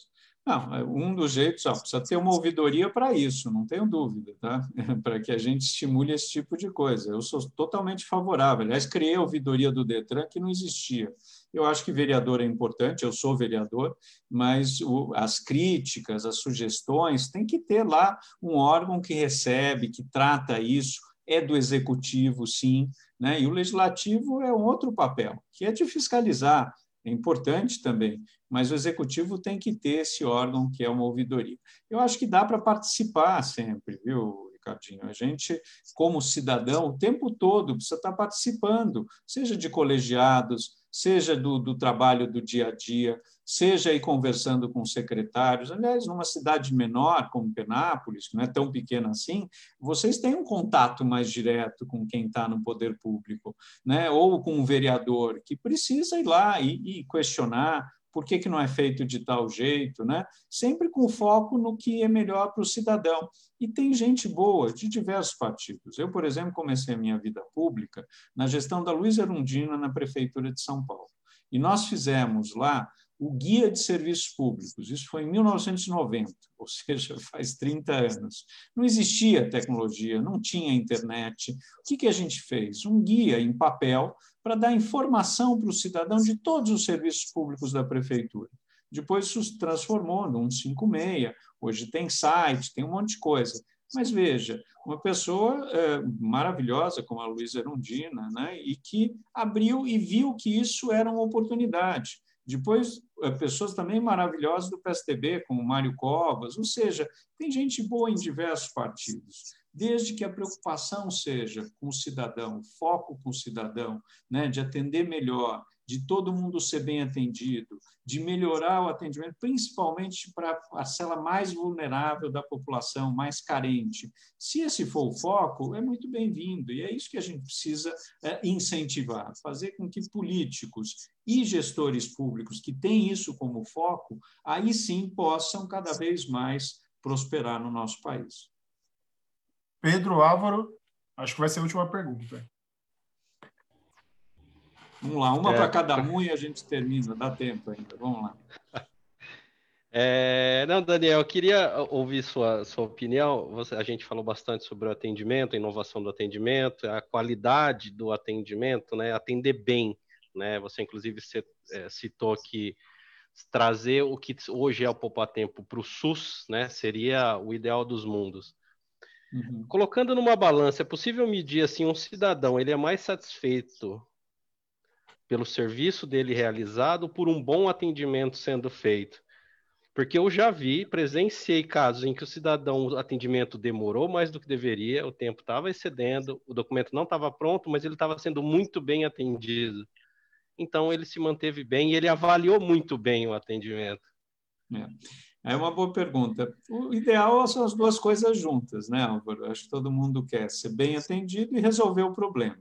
Não, é, um dos jeitos, ó, precisa ter uma ouvidoria para isso, não tenho dúvida, tá? (laughs) para que a gente estimule esse tipo de coisa. Eu sou totalmente favorável. Aliás, criei a ouvidoria do Detran que não existia. Eu acho que vereador é importante, eu sou vereador, mas o, as críticas, as sugestões, tem que ter lá um órgão que recebe, que trata isso, é do executivo, sim, né? e o legislativo é um outro papel, que é de fiscalizar, é importante também, mas o executivo tem que ter esse órgão que é uma ouvidoria. Eu acho que dá para participar sempre, viu, Ricardinho? A gente, como cidadão, o tempo todo precisa estar participando, seja de colegiados, seja do, do trabalho do dia a dia, seja aí conversando com secretários. Aliás, numa cidade menor como Penápolis, que não é tão pequena assim, vocês têm um contato mais direto com quem está no poder público, né? ou com um vereador que precisa ir lá e, e questionar por que, que não é feito de tal jeito, né? sempre com foco no que é melhor para o cidadão. E tem gente boa de diversos partidos. Eu, por exemplo, comecei a minha vida pública na gestão da Luiz Erundina na Prefeitura de São Paulo. E nós fizemos lá o Guia de Serviços Públicos. Isso foi em 1990, (laughs) ou seja, faz 30 anos. Não existia tecnologia, não tinha internet. O que, que a gente fez? Um guia em papel para dar informação para o cidadão de todos os serviços públicos da prefeitura. Depois isso se transformou no 156, hoje tem site, tem um monte de coisa. Mas veja, uma pessoa é, maravilhosa como a Luísa Erundina, né, e que abriu e viu que isso era uma oportunidade. Depois, é, pessoas também maravilhosas do PSDB, como Mário Covas, ou seja, tem gente boa em diversos partidos. Desde que a preocupação seja com o cidadão, foco com o cidadão, né, de atender melhor, de todo mundo ser bem atendido, de melhorar o atendimento, principalmente para a parcela mais vulnerável da população, mais carente. Se esse for o foco, é muito bem-vindo, e é isso que a gente precisa é, incentivar, fazer com que políticos e gestores públicos que têm isso como foco, aí sim possam cada vez mais prosperar no nosso país. Pedro Álvaro, acho que vai ser a última pergunta. Vamos lá, uma é, para cada um e a gente termina, dá tempo ainda. Vamos lá. (laughs) É, não, Daniel, eu queria ouvir sua, sua opinião. Você, a gente falou bastante sobre o atendimento, a inovação do atendimento, a qualidade do atendimento, né? Atender bem, né? Você inclusive é, citou que trazer o que hoje é o Poupa Tempo para o SUS, né? Seria o ideal dos mundos. Uhum. Colocando numa balança, é possível medir assim um cidadão, ele é mais satisfeito pelo serviço dele realizado, por um bom atendimento sendo feito. Porque eu já vi, presenciei casos em que o cidadão, o atendimento demorou mais do que deveria, o tempo estava excedendo, o documento não estava pronto, mas ele estava sendo muito bem atendido. Então ele se manteve bem e ele avaliou muito bem o atendimento. É. É uma boa pergunta. O ideal são as duas coisas juntas, né, Álvaro? Acho que todo mundo quer ser bem atendido e resolver o problema.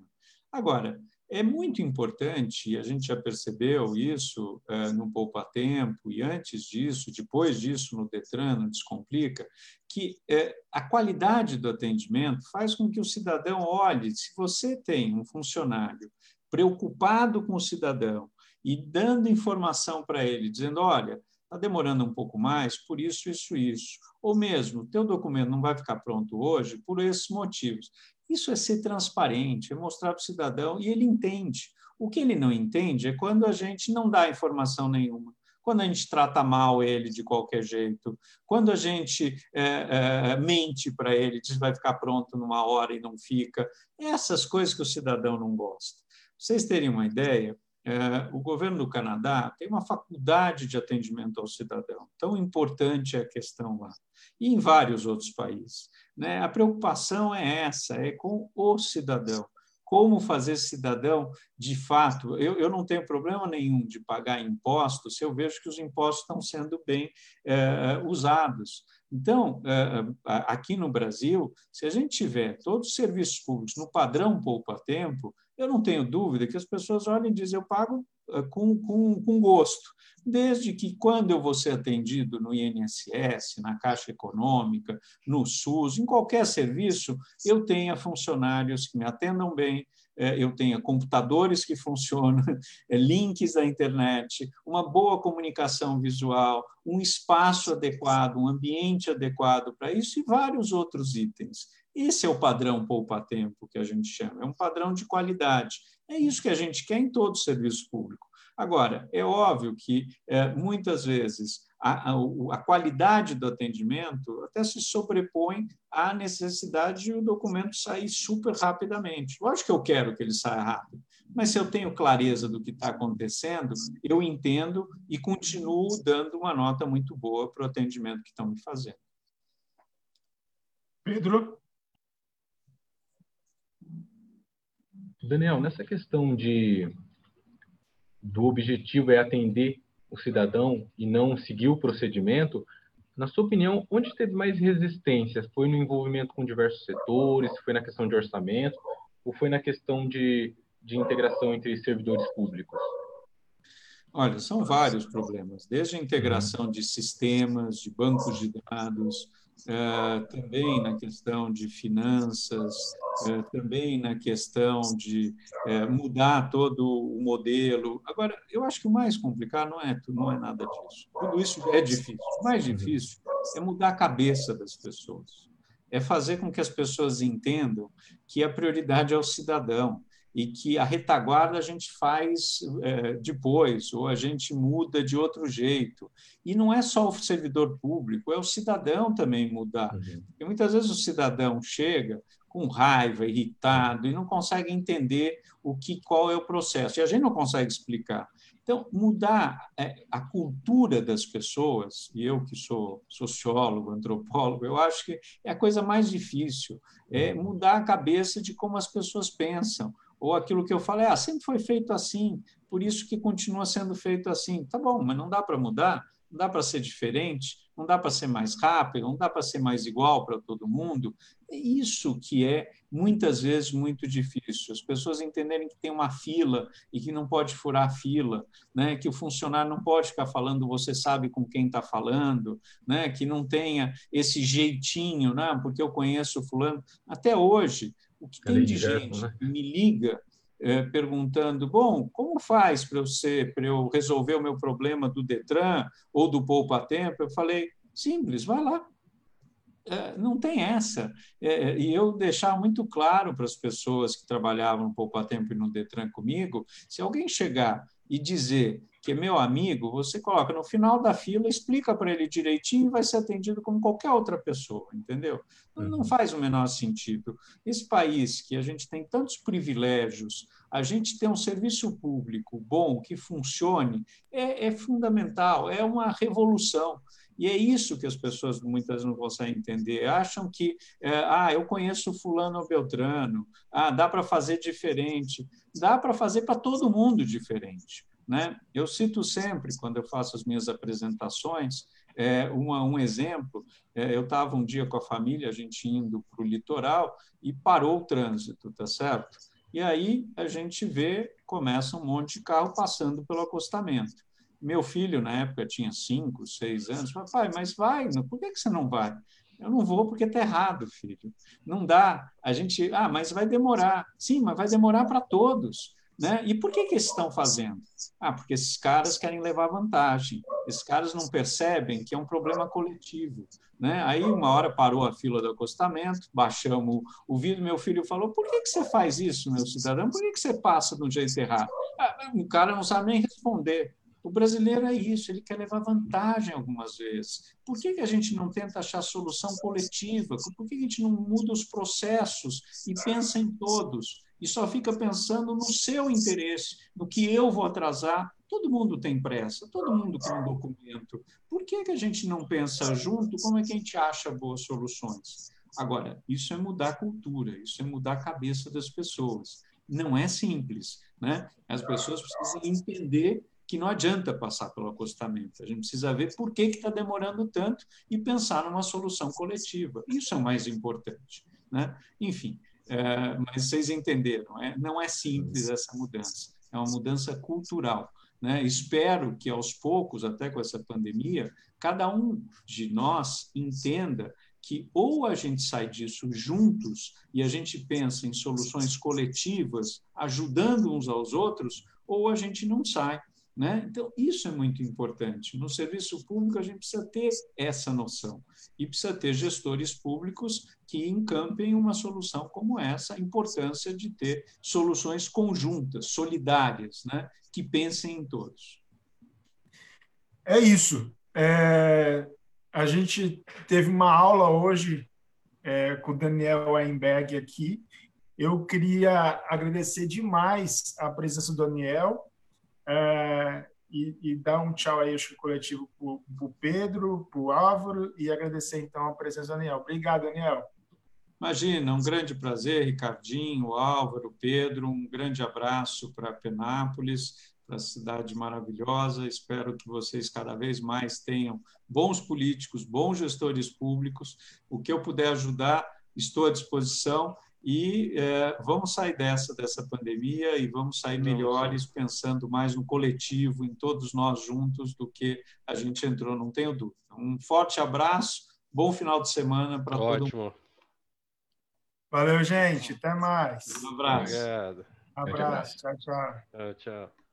Agora, é muito importante, e a gente já percebeu isso é, no Poupa Tempo, e antes disso, depois disso, no Detran, no Descomplica, que é, a qualidade do atendimento faz com que o cidadão olhe, se você tem um funcionário preocupado com o cidadão e dando informação para ele, dizendo, olha, está demorando um pouco mais por isso, isso, isso. Ou mesmo, teu documento não vai ficar pronto hoje por esses motivos. Isso é ser transparente, é mostrar para o cidadão e ele entende. O que ele não entende é quando a gente não dá informação nenhuma, quando a gente trata mal ele de qualquer jeito, quando a gente é, é, mente para ele, diz vai ficar pronto numa hora e não fica. Essas coisas que o cidadão não gosta. vocês terem uma ideia, é, o governo do Canadá tem uma faculdade de atendimento ao cidadão. Tão importante é a questão lá. E em vários outros países. Né? A preocupação é essa, é com o cidadão. como fazer cidadão de fato. Eu, eu não tenho problema nenhum de pagar impostos se eu vejo que os impostos estão sendo bem é, usados. Então, é, aqui no Brasil, se a gente tiver todos os serviços públicos no padrão poupa-tempo, eu não tenho dúvida que as pessoas olhem e dizem: eu pago com, com, com gosto desde que, quando eu vou ser atendido no INSS, na Caixa Econômica, no SUS, em qualquer serviço, eu tenha funcionários que me atendam bem, é, eu tenha computadores que funcionam, é, (laughs) links da internet, uma boa comunicação visual, um espaço adequado, um ambiente adequado para isso e vários outros itens. Esse é o padrão poupa-tempo que a gente chama, é um padrão de qualidade. É isso que a gente quer em todo o serviço público. Agora, é óbvio que é, muitas vezes a, a, a, qualidade do atendimento até se sobrepõe à necessidade de o documento sair super rapidamente. Lógico que eu quero que ele saia rápido, mas se eu tenho clareza do que está acontecendo, eu entendo e continuo dando uma nota muito boa para o atendimento que estão me fazendo. Pedro? Daniel, nessa questão de do objetivo é atender o cidadão e não seguir o procedimento, na sua opinião, onde teve mais resistência? Foi no envolvimento com diversos setores, foi na questão de orçamento, ou foi na questão de, de integração entre servidores públicos? Olha, são vários problemas, desde a integração de sistemas, de bancos de dados, eh, também na questão de finanças, eh, também na questão de eh, mudar todo o modelo. Agora, eu acho que o mais complicado não é, não é nada disso. Tudo isso é difícil. O mais difícil é mudar a cabeça das pessoas. É fazer com que as pessoas entendam que a prioridade é o cidadão, e que a retaguarda a gente faz é, depois, ou a gente muda de outro jeito. E não é só o servidor público, é o cidadão também mudar. Uhum. Porque muitas vezes o cidadão chega com raiva, irritado, e não consegue entender o que, qual é o processo. E a gente não consegue explicar. Então, mudar é, a cultura das pessoas, e eu que sou sociólogo, antropólogo, eu acho que é a coisa mais difícil, é uhum. mudar a cabeça de como as pessoas pensam ou aquilo que eu falei, ah, sempre foi feito assim, por isso que continua sendo feito assim. Tá bom, mas não dá para mudar, não dá para ser diferente, não dá para ser mais rápido, não dá para ser mais igual para todo mundo. É isso que é muitas vezes muito difícil. As pessoas entenderem que tem uma fila e que não pode furar a fila, né? que o funcionário não pode ficar falando você sabe com quem está falando, né? que não tenha esse jeitinho, né? porque eu conheço fulano. Até hoje, o que tem de gente né? que me liga é, perguntando: bom, como faz para eu, ser, para eu resolver o meu problema do Detran ou do Poupa Tempo? Eu falei: simples, vai lá. É, não tem essa. É, e eu deixar muito claro para as pessoas que trabalhavam no Poupa Tempo e no Detran comigo: se alguém chegar e dizer que meu amigo, você coloca no final da fila, explica para ele direitinho e vai ser atendido como qualquer outra pessoa, entendeu? Não, uhum. faz o menor sentido. Esse país que a gente tem tantos privilégios, a gente tem um serviço público bom, que funcione, é, é fundamental, é uma revolução. E é isso que as pessoas muitas não conseguem entender. Acham que, é, ah, eu conheço fulano ou beltrano, ah, dá para fazer diferente. Dá para fazer para todo mundo diferente. Né? Eu cito sempre, quando eu faço as minhas apresentações, é, uma, um exemplo. É, eu estava um dia com a família, a gente indo para o litoral, e parou o trânsito, tá certo? E aí a gente vê, começa um monte de carro passando pelo acostamento. Meu filho, na época, tinha cinco, seis anos, falou, pai, mas vai, por que, que você não vai? Eu não vou porque está errado, filho. Não dá. A gente, ah, mas vai demorar. Sim, mas vai demorar para todos. Né? E por que, que eles estão fazendo? Ah, porque esses caras querem levar vantagem. Esses caras não percebem que é um problema coletivo. Né? Aí, uma hora parou a fila do acostamento, baixamos o vidro. Meu filho falou: Por que, que você faz isso, meu cidadão? Por que, que você passa do jeito errado? Ah, o cara não sabe nem responder. O brasileiro é isso, ele quer levar vantagem algumas vezes. Por que, que a gente não tenta achar solução coletiva? Por que a gente não muda os processos e pensa em todos? E só fica pensando no seu interesse, no que eu vou atrasar. Todo mundo tem pressa, todo mundo quer um documento. Por que, que a gente não pensa junto como é que a gente acha boas soluções? Agora, isso é mudar a cultura, isso é mudar a cabeça das pessoas. não é simples. Né? As pessoas precisam entender que não adianta passar pelo acostamento. A gente precisa ver por que está demorando tanto e pensar numa solução coletiva. Isso é o mais importante. Né? Enfim, é, mas vocês entenderam, é, não é simples essa mudança, é uma mudança cultural. Né? Espero que aos poucos, até com essa pandemia, cada um de nós entenda que ou a gente sai disso juntos e a gente pensa em soluções coletivas, ajudando uns aos outros, ou a gente não sai. Né? Então, isso é muito importante. No serviço público, a gente precisa ter essa noção e precisa ter gestores públicos que encampem uma solução como essa, a importância de ter soluções conjuntas, solidárias, né? que pensem em todos. É isso. É, a gente teve uma aula hoje é, com o Daniel Weinberg aqui. Eu queria agradecer demais a presença do Daniel é, e, e, dar um tchau aí, acho que coletivo, para o Pedro, para o Álvaro, e agradecer então a presença do Daniel. Obrigado, Daniel. Imagina, um grande prazer, Ricardinho, Álvaro, Pedro, um grande abraço para Penápolis, para a cidade maravilhosa. Espero que vocês cada vez mais tenham bons políticos, bons gestores públicos. O que eu puder ajudar, estou à disposição e é, vamos sair dessa, dessa pandemia e vamos sair melhores, pensando mais no coletivo, em todos nós juntos, do que a gente entrou, não tenho dúvida. Um forte abraço, bom final de semana para todo mundo. Valeu, gente. Até mais. Um abraço. Obrigado. Um abraço. Tchau, tchau. Tchau, tchau.